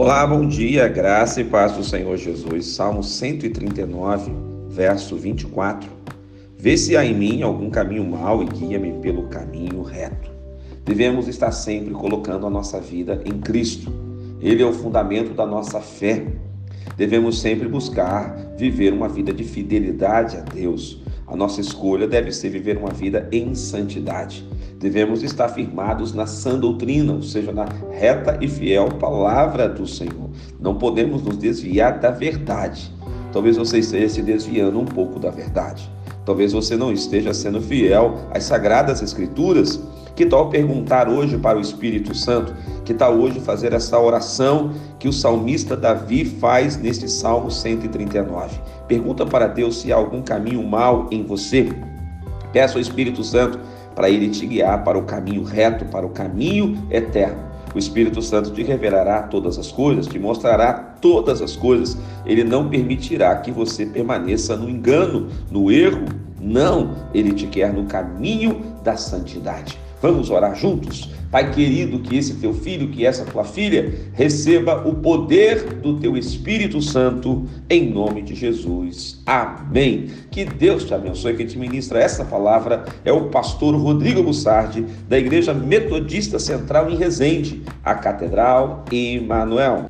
Olá, bom dia, graça e paz do Senhor Jesus. Salmo 139, verso 24. Vê se há em mim algum caminho mau e guia-me pelo caminho reto. Devemos estar sempre colocando a nossa vida em Cristo. Ele é o fundamento da nossa fé. Devemos sempre buscar viver uma vida de fidelidade a Deus. A nossa escolha deve ser viver uma vida em santidade. Devemos estar firmados na sã doutrina, ou seja, na reta e fiel palavra do Senhor. Não podemos nos desviar da verdade. Talvez você esteja se desviando um pouco da verdade. Talvez você não esteja sendo fiel às sagradas escrituras. Que tal perguntar hoje para o Espírito Santo? Que tal hoje fazer essa oração que o salmista Davi faz neste Salmo 139? Pergunta para Deus se há algum caminho mal em você. Peça ao Espírito Santo para ele te guiar para o caminho reto, para o caminho eterno. O Espírito Santo te revelará todas as coisas, te mostrará todas as coisas. Ele não permitirá que você permaneça no engano, no erro. Não, ele te quer no caminho da santidade. Vamos orar juntos? Pai querido, que esse teu filho, que essa tua filha receba o poder do teu Espírito Santo, em nome de Jesus. Amém. Que Deus te abençoe. Quem te ministra essa palavra é o pastor Rodrigo Bussardi, da Igreja Metodista Central em Resende, a Catedral Emanuel.